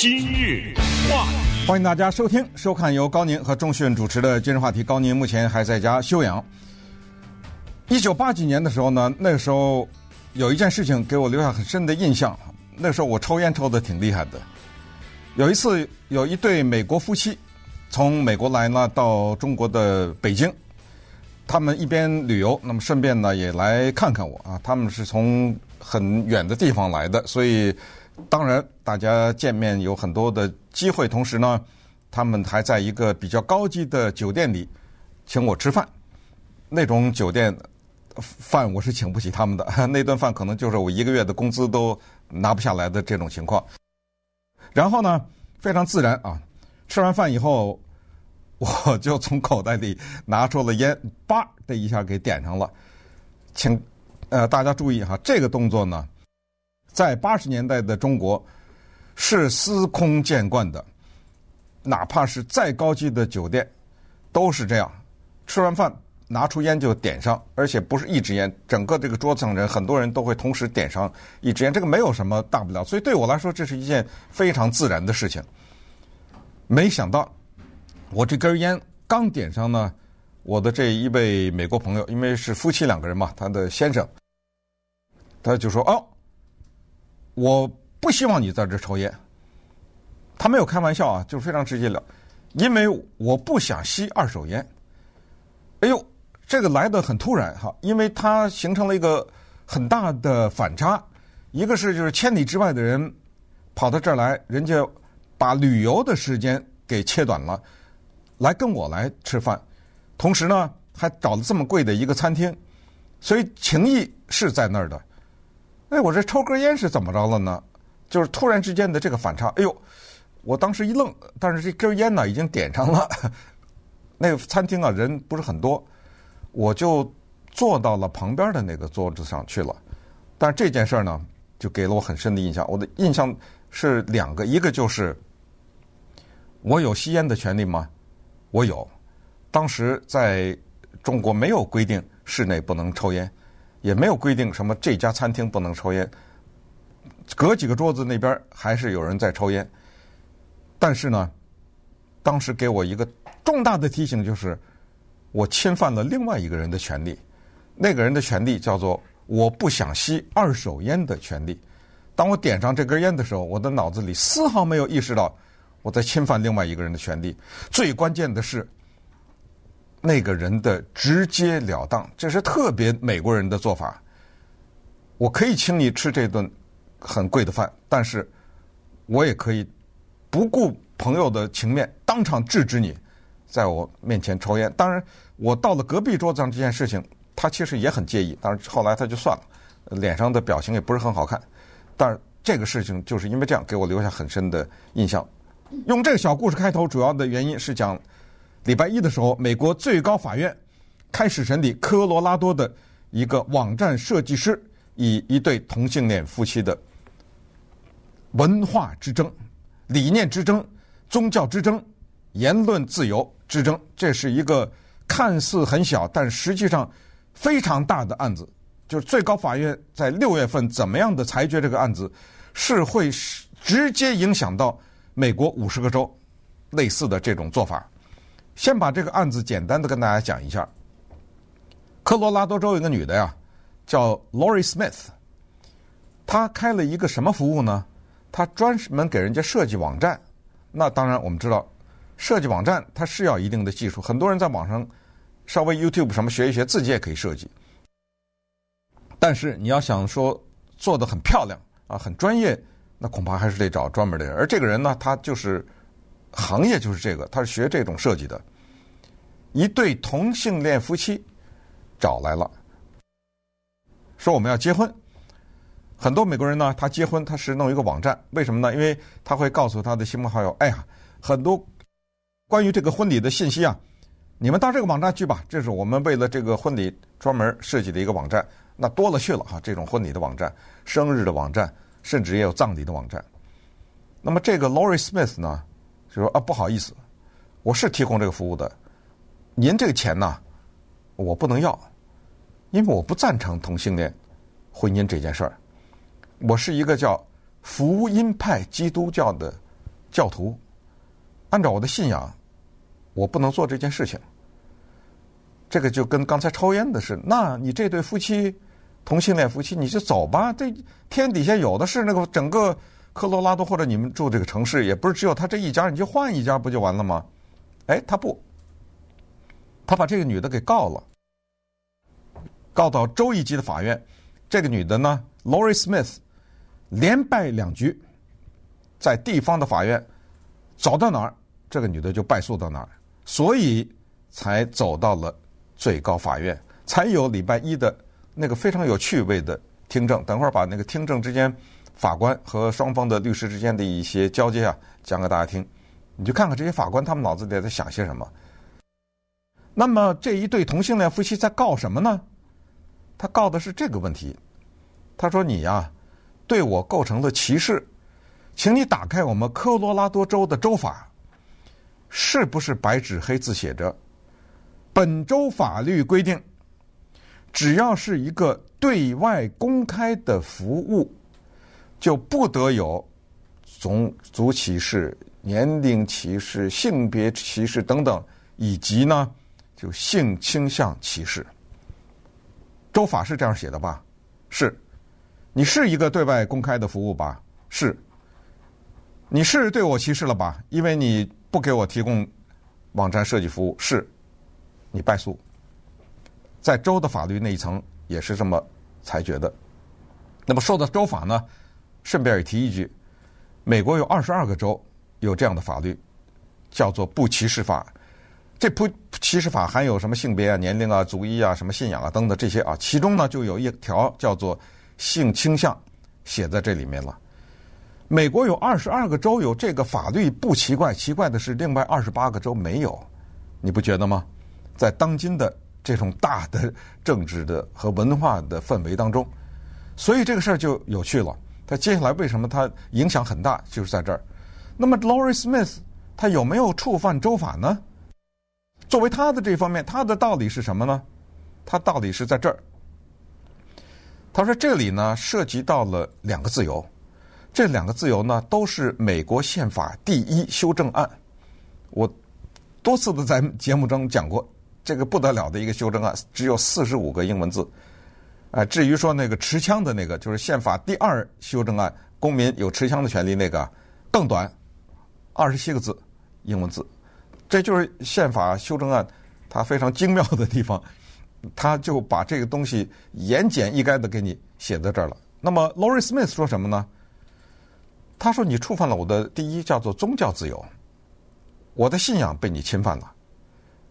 今日话，欢迎大家收听、收看由高宁和钟迅主持的《今日话题》。高宁目前还在家休养。一九八几年的时候呢，那个时候有一件事情给我留下很深的印象。那时候我抽烟抽得挺厉害的。有一次，有一对美国夫妻从美国来呢，到中国的北京。他们一边旅游，那么顺便呢也来看看我啊。他们是从很远的地方来的，所以当然大家见面有很多的机会。同时呢，他们还在一个比较高级的酒店里请我吃饭。那种酒店饭我是请不起他们的，那顿饭可能就是我一个月的工资都拿不下来的这种情况。然后呢，非常自然啊，吃完饭以后。我就从口袋里拿出了烟，叭的一下给点上了。请呃大家注意哈，这个动作呢，在八十年代的中国是司空见惯的，哪怕是再高级的酒店都是这样。吃完饭拿出烟就点上，而且不是一支烟，整个这个桌子上人很多人都会同时点上一支烟，这个没有什么大不了。所以对我来说，这是一件非常自然的事情。没想到。我这根烟刚点上呢，我的这一位美国朋友，因为是夫妻两个人嘛，他的先生，他就说：“哦，我不希望你在这抽烟。”他没有开玩笑啊，就是非常直接了，因为我不想吸二手烟。哎呦，这个来的很突然哈，因为它形成了一个很大的反差。一个是就是千里之外的人跑到这儿来，人家把旅游的时间给切短了。来跟我来吃饭，同时呢还找了这么贵的一个餐厅，所以情谊是在那儿的。哎，我这抽根烟是怎么着了呢？就是突然之间的这个反差，哎呦，我当时一愣，但是这根烟呢已经点上了。那个餐厅啊人不是很多，我就坐到了旁边的那个桌子上去了。但这件事呢，就给了我很深的印象。我的印象是两个，一个就是我有吸烟的权利吗？我有，当时在中国没有规定室内不能抽烟，也没有规定什么这家餐厅不能抽烟，隔几个桌子那边还是有人在抽烟。但是呢，当时给我一个重大的提醒，就是我侵犯了另外一个人的权利。那个人的权利叫做我不想吸二手烟的权利。当我点上这根烟的时候，我的脑子里丝毫没有意识到。我在侵犯另外一个人的权利，最关键的是那个人的直截了当，这是特别美国人的做法。我可以请你吃这顿很贵的饭，但是我也可以不顾朋友的情面，当场制止你在我面前抽烟。当然，我到了隔壁桌子上这件事情，他其实也很介意，但是后来他就算了，脸上的表情也不是很好看。但是这个事情就是因为这样给我留下很深的印象。用这个小故事开头，主要的原因是讲礼拜一的时候，美国最高法院开始审理科罗拉多的一个网站设计师以一对同性恋夫妻的文化之争、理念之争、宗教之争、言论自由之争。这是一个看似很小，但实际上非常大的案子。就是最高法院在六月份怎么样的裁决这个案子，是会直接影响到。美国五十个州类似的这种做法，先把这个案子简单的跟大家讲一下。科罗拉多州有个女的呀，叫 Lori Smith，她开了一个什么服务呢？她专门给人家设计网站。那当然我们知道，设计网站它是要一定的技术。很多人在网上稍微 YouTube 什么学一学，自己也可以设计。但是你要想说做得很漂亮啊，很专业。那恐怕还是得找专门的人，而这个人呢，他就是行业就是这个，他是学这种设计的。一对同性恋夫妻找来了，说我们要结婚。很多美国人呢，他结婚他是弄一个网站，为什么呢？因为他会告诉他的亲朋好友，哎呀，很多关于这个婚礼的信息啊，你们到这个网站去吧，这是我们为了这个婚礼专门设计的一个网站。那多了去了哈，这种婚礼的网站、生日的网站。甚至也有葬礼的网站。那么这个 Lori Smith 呢，就说啊，不好意思，我是提供这个服务的，您这个钱呢，我不能要，因为我不赞成同性恋婚姻这件事儿。我是一个叫福音派基督教的教徒，按照我的信仰，我不能做这件事情。这个就跟刚才抽烟的是，那你这对夫妻，同性恋夫妻，你就走吧。这天底下有的是那个整个科罗拉多或者你们住这个城市，也不是只有他这一家，你就换一家不就完了吗？哎，他不，他把这个女的给告了，告到州一级的法院。这个女的呢，Lori Smith，连败两局，在地方的法院走到哪儿，这个女的就败诉到哪儿，所以才走到了。最高法院才有礼拜一的那个非常有趣味的听证。等会儿把那个听证之间法官和双方的律师之间的一些交接啊讲给大家听。你就看看这些法官他们脑子里在想些什么。那么这一对同性恋夫妻在告什么呢？他告的是这个问题。他说：“你呀，对我构成了歧视，请你打开我们科罗拉多州的州法，是不是白纸黑字写着？”本州法律规定，只要是一个对外公开的服务，就不得有种族歧视、年龄歧视、性别歧视等等，以及呢，就性倾向歧视。州法是这样写的吧？是，你是一个对外公开的服务吧？是，你是对我歧视了吧？因为你不给我提供网站设计服务，是。你败诉，在州的法律那一层也是这么裁决的。那么受到州法呢，顺便也提一句，美国有二十二个州有这样的法律，叫做不歧视法。这不歧视法含有什么性别啊、年龄啊、族裔啊、什么信仰啊等等这些啊，其中呢就有一条叫做性倾向写在这里面了。美国有二十二个州有这个法律不奇怪，奇怪的是另外二十八个州没有，你不觉得吗？在当今的这种大的政治的和文化的氛围当中，所以这个事儿就有趣了。他接下来为什么他影响很大，就是在这儿。那么 Lori Smith 他有没有触犯州法呢？作为他的这方面，他的道理是什么呢？他道理是在这儿。他说这里呢涉及到了两个自由，这两个自由呢都是美国宪法第一修正案。我多次的在节目中讲过。这个不得了的一个修正案，只有四十五个英文字。啊，至于说那个持枪的那个，就是宪法第二修正案，公民有持枪的权利那个，更短，二十七个字英文字。这就是宪法修正案它非常精妙的地方，他就把这个东西言简意赅的给你写在这儿了。那么，Lori Smith 说什么呢？他说：“你触犯了我的第一，叫做宗教自由，我的信仰被你侵犯了。”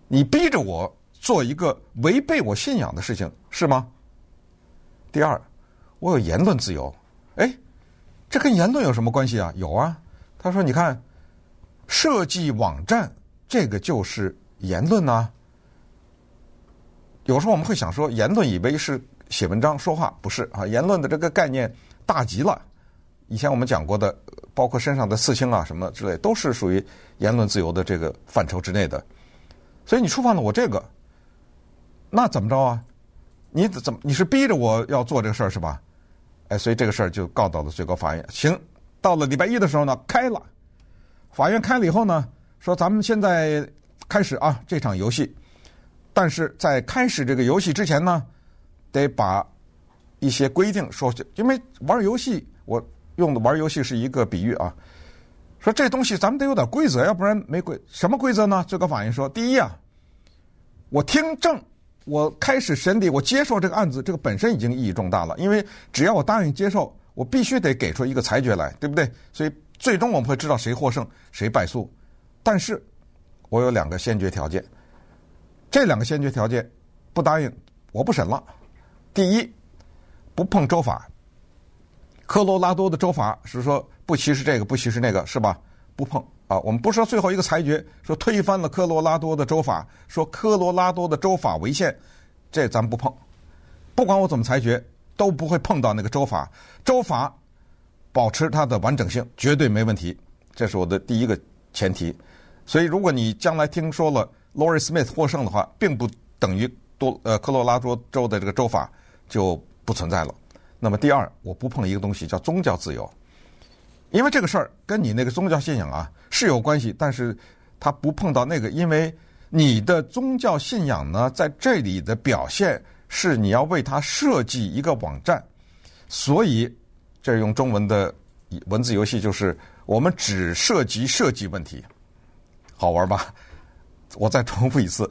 你逼着我做一个违背我信仰的事情，是吗？第二，我有言论自由。哎，这跟言论有什么关系啊？有啊。他说：“你看，设计网站这个就是言论呐。有时候我们会想说，言论以为是写文章说话，不是啊？言论的这个概念大极了。以前我们讲过的，包括身上的刺青啊什么之类，都是属于言论自由的这个范畴之内的。”所以你触犯了我这个，那怎么着啊？你怎么你是逼着我要做这个事儿是吧？哎，所以这个事儿就告到了最高法院。行，到了礼拜一的时候呢，开了，法院开了以后呢，说咱们现在开始啊这场游戏，但是在开始这个游戏之前呢，得把一些规定说，因为玩游戏，我用的玩游戏是一个比喻啊。说这东西咱们得有点规则，要不然没规。什么规则呢？最高法院说：第一啊，我听证，我开始审理，我接受这个案子，这个本身已经意义重大了。因为只要我答应接受，我必须得给出一个裁决来，对不对？所以最终我们会知道谁获胜，谁败诉。但是我有两个先决条件，这两个先决条件不答应，我不审了。第一，不碰州法。科罗拉多的州法是说不歧视这个，不歧视那个，是吧？不碰啊！我们不说最后一个裁决说推翻了科罗拉多的州法，说科罗拉多的州法违宪，这咱们不碰。不管我怎么裁决，都不会碰到那个州法。州法保持它的完整性，绝对没问题。这是我的第一个前提。所以，如果你将来听说了 Lori Smith 获胜的话，并不等于多呃科罗拉多州的这个州法就不存在了。那么第二，我不碰一个东西叫宗教自由。因为这个事儿跟你那个宗教信仰啊是有关系，但是他不碰到那个，因为你的宗教信仰呢，在这里的表现是你要为他设计一个网站，所以这用中文的文字游戏就是我们只涉及设计问题，好玩吧？我再重复一次，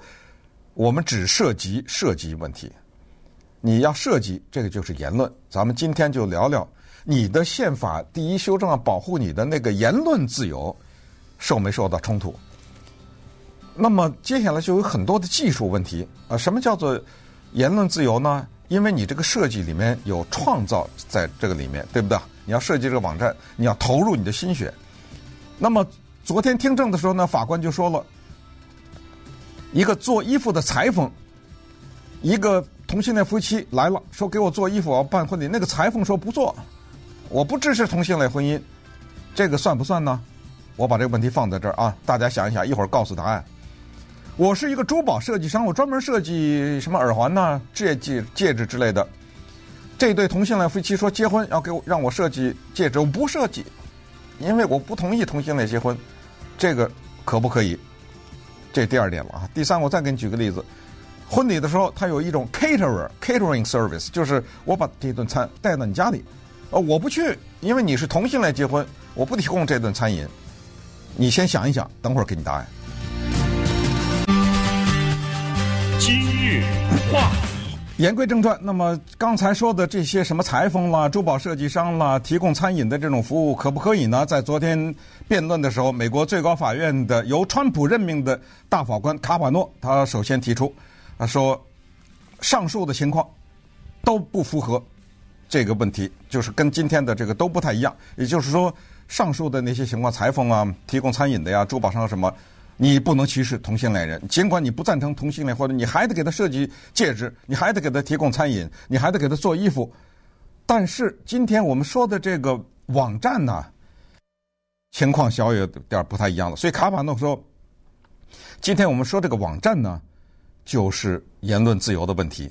我们只涉及设计问题。你要设计这个就是言论，咱们今天就聊聊。你的宪法第一修正案保护你的那个言论自由，受没受到冲突？那么接下来就有很多的技术问题啊。什么叫做言论自由呢？因为你这个设计里面有创造在这个里面，对不对？你要设计这个网站，你要投入你的心血。那么昨天听证的时候呢，法官就说了，一个做衣服的裁缝，一个同性恋夫妻来了，说给我做衣服，我要办婚礼。那个裁缝说不做。我不支持同性恋婚姻，这个算不算呢？我把这个问题放在这儿啊，大家想一想，一会儿告诉答案。我是一个珠宝设计商，我专门设计什么耳环呐、戒指、戒指之类的。这对同性恋夫妻说结婚要给我让我设计戒指，我不设计，因为我不同意同性恋结婚。这个可不可以？这第二点了啊。第三，我再给你举个例子，婚礼的时候，他有一种 caterer catering service，就是我把这顿餐带到你家里。呃，我不去，因为你是同性恋结婚，我不提供这顿餐饮。你先想一想，等会儿给你答案。今日话题，言归正传，那么刚才说的这些什么裁缝啦、珠宝设计商啦、提供餐饮的这种服务，可不可以呢？在昨天辩论的时候，美国最高法院的由川普任命的大法官卡瓦诺，他首先提出，他说上述的情况都不符合。这个问题就是跟今天的这个都不太一样，也就是说，上述的那些情况，裁缝啊、提供餐饮的呀、珠宝商什么，你不能歧视同性恋人。尽管你不赞成同性恋，或者你还得给他设计戒指，你还得给他提供餐饮，你还得给他做衣服。但是今天我们说的这个网站呢，情况小有点不太一样了。所以卡瓦诺说，今天我们说这个网站呢，就是言论自由的问题。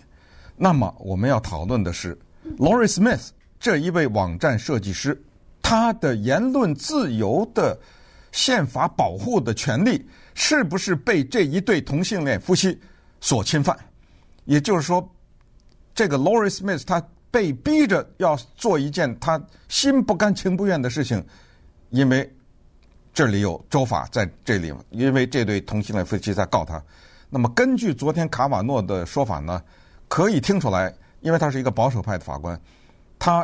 那么我们要讨论的是。Lori Smith 这一位网站设计师，他的言论自由的宪法保护的权利，是不是被这一对同性恋夫妻所侵犯？也就是说，这个 Lori Smith 他被逼着要做一件他心不甘情不愿的事情，因为这里有州法在这里，因为这对同性恋夫妻在告他。那么根据昨天卡瓦诺的说法呢，可以听出来。因为他是一个保守派的法官，他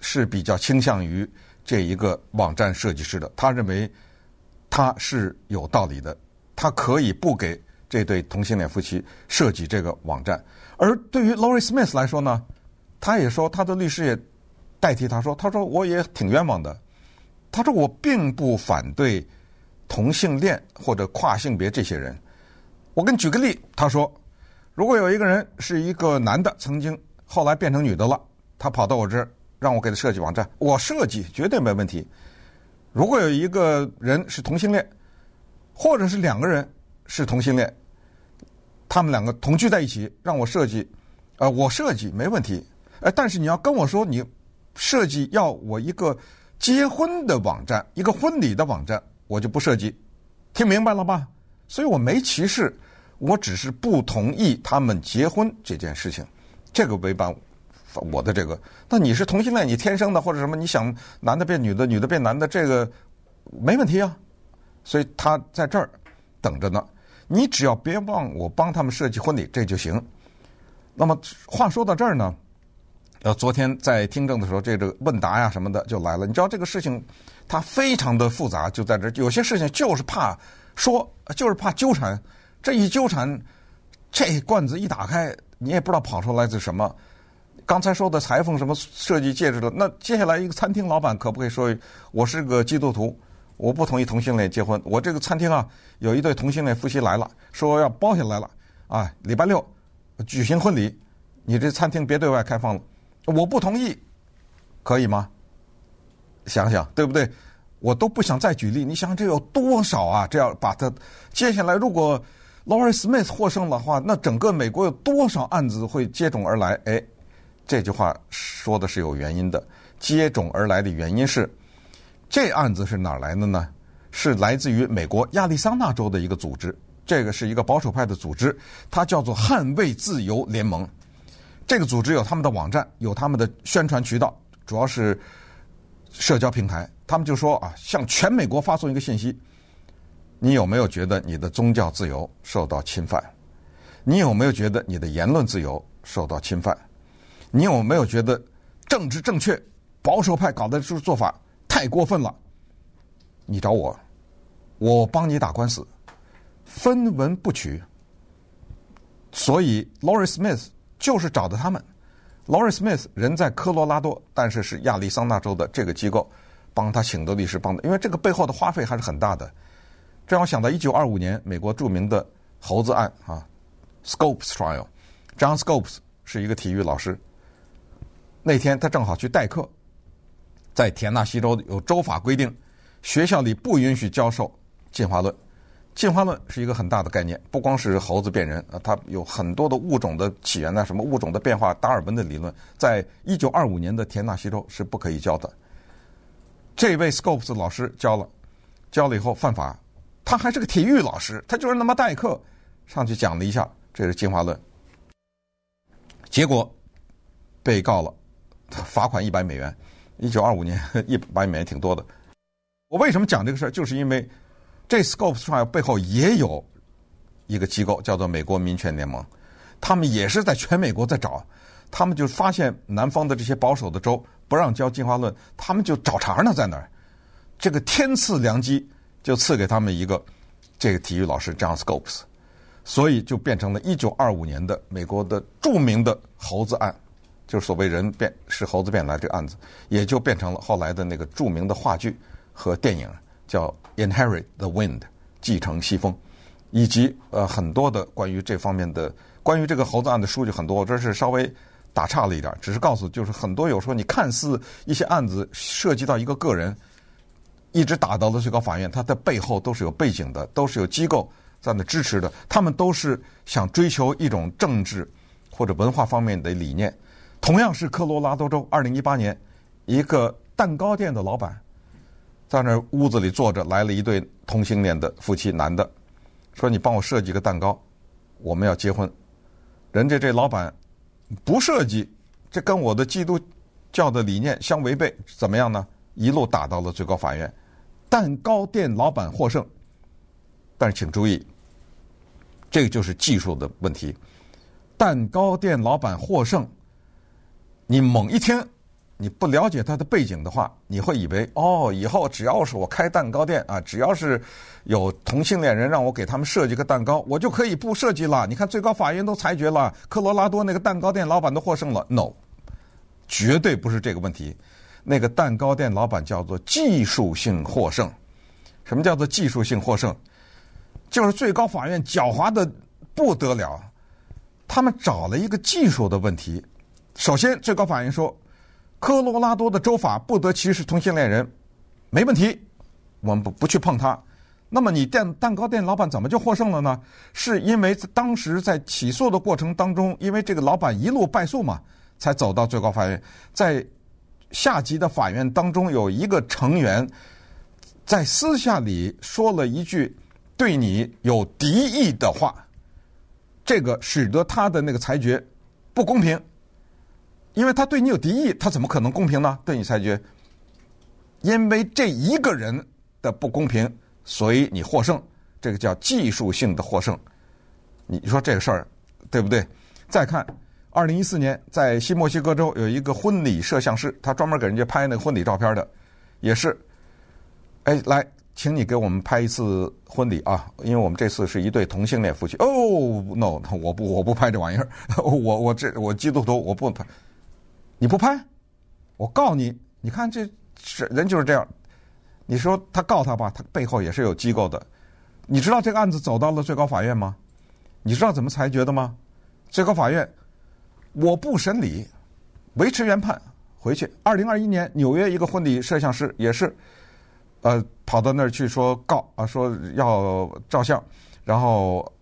是比较倾向于这一个网站设计师的。他认为他是有道理的，他可以不给这对同性恋夫妻设计这个网站。而对于 Lori Smith 来说呢，他也说他的律师也代替他说，他说我也挺冤枉的。他说我并不反对同性恋或者跨性别这些人。我给你举个例，他说。如果有一个人是一个男的，曾经后来变成女的了，他跑到我这儿让我给他设计网站，我设计绝对没问题。如果有一个人是同性恋，或者是两个人是同性恋，他们两个同居在一起，让我设计，呃，我设计没问题。呃，但是你要跟我说你设计要我一个结婚的网站，一个婚礼的网站，我就不设计。听明白了吧？所以我没歧视。我只是不同意他们结婚这件事情，这个违反我的这个。那你是同性恋，你天生的或者什么？你想男的变女的，女的变男的，这个没问题啊。所以他在这儿等着呢。你只要别忘我帮他们设计婚礼，这就行。那么话说到这儿呢，呃，昨天在听证的时候，这个问答呀什么的就来了。你知道这个事情它非常的复杂，就在这儿，有些事情就是怕说，就是怕纠缠。这一纠缠，这罐子一打开，你也不知道跑出来是什么。刚才说的裁缝什么设计戒指的，那接下来一个餐厅老板可不可以说，我是个基督徒，我不同意同性恋结婚。我这个餐厅啊，有一对同性恋夫妻来了，说要包下来了，啊，礼拜六举行婚礼，你这餐厅别对外开放了，我不同意，可以吗？想想对不对？我都不想再举例，你想这有多少啊？这要把它接下来如果。Lorie Smith 获胜的话，那整个美国有多少案子会接踵而来？哎，这句话说的是有原因的。接踵而来的原因是，这案子是哪儿来的呢？是来自于美国亚利桑那州的一个组织，这个是一个保守派的组织，它叫做捍卫自由联盟。这个组织有他们的网站，有他们的宣传渠道，主要是社交平台。他们就说啊，向全美国发送一个信息：你有没有觉得你的宗教自由受到侵犯？你有没有觉得你的言论自由受到侵犯？你有没有觉得政治正确、保守派搞的这做法太过分了？你找我，我帮你打官司，分文不取。所以，Lori Smith。就是找的他们，Lori Smith 人在科罗拉多，但是是亚利桑那州的这个机构帮他请的律师帮的，因为这个背后的花费还是很大的。这让我想到一九二五年美国著名的猴子案啊，Scopes Trial，John Scopes 是一个体育老师，那天他正好去代课，在田纳西州有州法规定，学校里不允许教授进化论。进化论是一个很大的概念，不光是猴子变人啊，它有很多的物种的起源呢，什么物种的变化，达尔文的理论，在一九二五年的田纳西州是不可以教的。这位 Scopes 老师教了，教了以后犯法，他还是个体育老师，他就是那么代课上去讲了一下，这是进化论，结果被告了，罚款一百美元。一九二五年一百美元挺多的。我为什么讲这个事儿，就是因为。这 Scopes Trial 背后也有一个机构，叫做美国民权联盟，他们也是在全美国在找，他们就发现南方的这些保守的州不让教进化论，他们就找茬呢，在那儿。这个天赐良机，就赐给他们一个这个体育老师 John Scopes，所以就变成了一九二五年的美国的著名的猴子案，就是所谓人变是猴子变来这个案子，也就变成了后来的那个著名的话剧和电影。叫 Inherit the Wind，继承西风，以及呃很多的关于这方面的关于这个猴子案的书籍很多，这是稍微打岔了一点，只是告诉就是很多有时候你看似一些案子涉及到一个个人，一直打到了最高法院，它的背后都是有背景的，都是有机构在那支持的，他们都是想追求一种政治或者文化方面的理念。同样是科罗拉多州，二零一八年一个蛋糕店的老板。在那屋子里坐着，来了一对同性恋的夫妻，男的说：“你帮我设计个蛋糕，我们要结婚。”人家这老板不设计，这跟我的基督教的理念相违背，怎么样呢？一路打到了最高法院，蛋糕店老板获胜。但是请注意，这个就是技术的问题。蛋糕店老板获胜，你猛一听。你不了解他的背景的话，你会以为哦，以后只要是我开蛋糕店啊，只要是有同性恋人让我给他们设计个蛋糕，我就可以不设计了。你看最高法院都裁决了，科罗拉多那个蛋糕店老板都获胜了。No，绝对不是这个问题。那个蛋糕店老板叫做技术性获胜。什么叫做技术性获胜？就是最高法院狡猾的不得了，他们找了一个技术的问题。首先，最高法院说。科罗拉多的州法不得歧视同性恋人，没问题，我们不不去碰它。那么你店蛋糕店老板怎么就获胜了呢？是因为当时在起诉的过程当中，因为这个老板一路败诉嘛，才走到最高法院。在下级的法院当中，有一个成员在私下里说了一句对你有敌意的话，这个使得他的那个裁决不公平。因为他对你有敌意，他怎么可能公平呢？对你裁决，因为这一个人的不公平，所以你获胜，这个叫技术性的获胜。你说这个事儿对不对？再看，二零一四年在新墨西哥州有一个婚礼摄像师，他专门给人家拍那个婚礼照片的，也是，哎，来，请你给我们拍一次婚礼啊，因为我们这次是一对同性恋夫妻。哦，no，我不，我不拍这玩意儿，我我这我基督徒，我不拍。你不拍，我告你！你看这是人就是这样。你说他告他吧，他背后也是有机构的。你知道这个案子走到了最高法院吗？你知道怎么裁决的吗？最高法院我不审理，维持原判，回去。二零二一年纽约一个婚礼摄像师也是，呃，跑到那儿去说告啊，说要照相，然后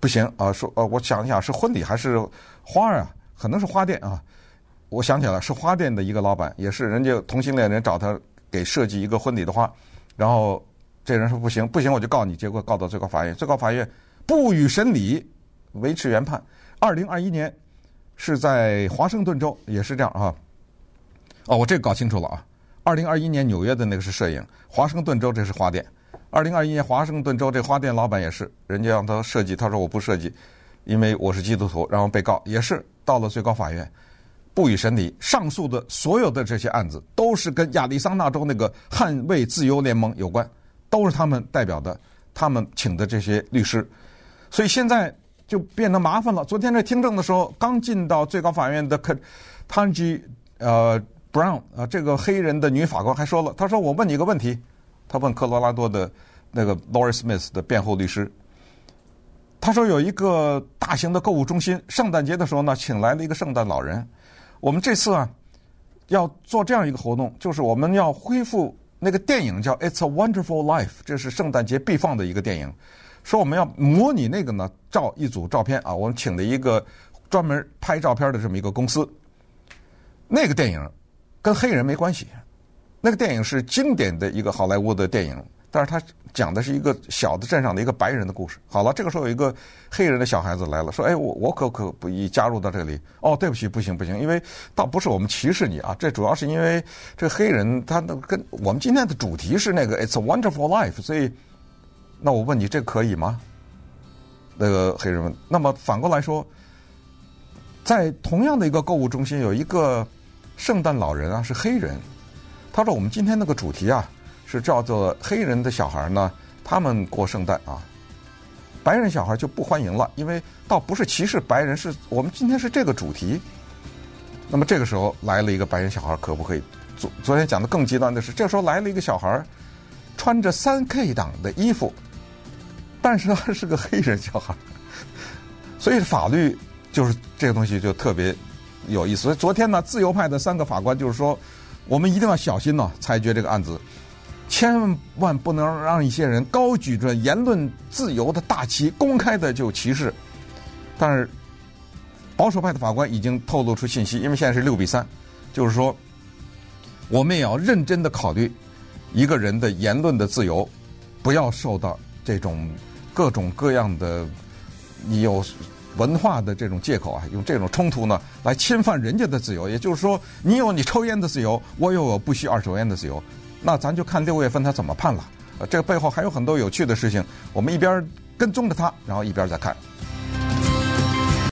不行啊，说呃，我想一想是婚礼还是花啊？可能是花店啊。我想起来了，是花店的一个老板，也是人家同性恋人找他给设计一个婚礼的花，然后这人说不行，不行我就告你，结果告到最高法院，最高法院不予审理，维持原判。二零二一年是在华盛顿州，也是这样啊。哦，我这个搞清楚了啊。二零二一年纽约的那个是摄影，华盛顿州这是花店。二零二一年华盛顿州这花店老板也是，人家让他设计，他说我不设计，因为我是基督徒，然后被告也是到了最高法院，不予审理。上诉的所有的这些案子都是跟亚利桑那州那个捍卫自由联盟有关，都是他们代表的，他们请的这些律师，所以现在就变得麻烦了。昨天在听证的时候，刚进到最高法院的 Ketanji 呃 Brown 啊，这个黑人的女法官还说了，她说我问你一个问题。她问科罗拉多的那个 Lori Smith 的辩护律师，她说有一个大型的购物中心，圣诞节的时候呢，请来了一个圣诞老人。我们这次啊要做这样一个活动，就是我们要恢复那个电影叫《It's a Wonderful Life》，这是圣诞节必放的一个电影。说我们要模拟那个呢，照一组照片啊，我们请了一个专门拍照片的这么一个公司。那个电影跟黑人没关系。那个电影是经典的一个好莱坞的电影，但是他讲的是一个小的镇上的一个白人的故事。好了，这个时候有一个黑人的小孩子来了，说：“哎，我我可可不宜加入到这里。”哦，对不起，不行不行，因为倒不是我们歧视你啊，这主要是因为这黑人他那跟我们今天的主题是那个 “It's a Wonderful Life”，所以那我问你，这可以吗？那个黑人问。那么反过来说，在同样的一个购物中心，有一个圣诞老人啊，是黑人。他说：“我们今天那个主题啊，是叫做黑人的小孩呢，他们过圣诞啊，白人小孩就不欢迎了，因为倒不是歧视白人，是我们今天是这个主题。那么这个时候来了一个白人小孩，可不可以？昨昨天讲的更极端的是，这时候来了一个小孩，穿着三 K 党的衣服，但是他是个黑人小孩，所以法律就是这个东西就特别有意思。所以昨天呢，自由派的三个法官就是说。”我们一定要小心呢，裁决这个案子，千万不能让一些人高举着言论自由的大旗，公开的就歧视。但是保守派的法官已经透露出信息，因为现在是六比三，就是说我们也要认真的考虑一个人的言论的自由，不要受到这种各种各样的你有。文化的这种借口啊，用这种冲突呢来侵犯人家的自由，也就是说，你有你抽烟的自由，我有我不吸二手烟的自由，那咱就看六月份他怎么判了。呃，这个背后还有很多有趣的事情，我们一边跟踪着他，然后一边再看。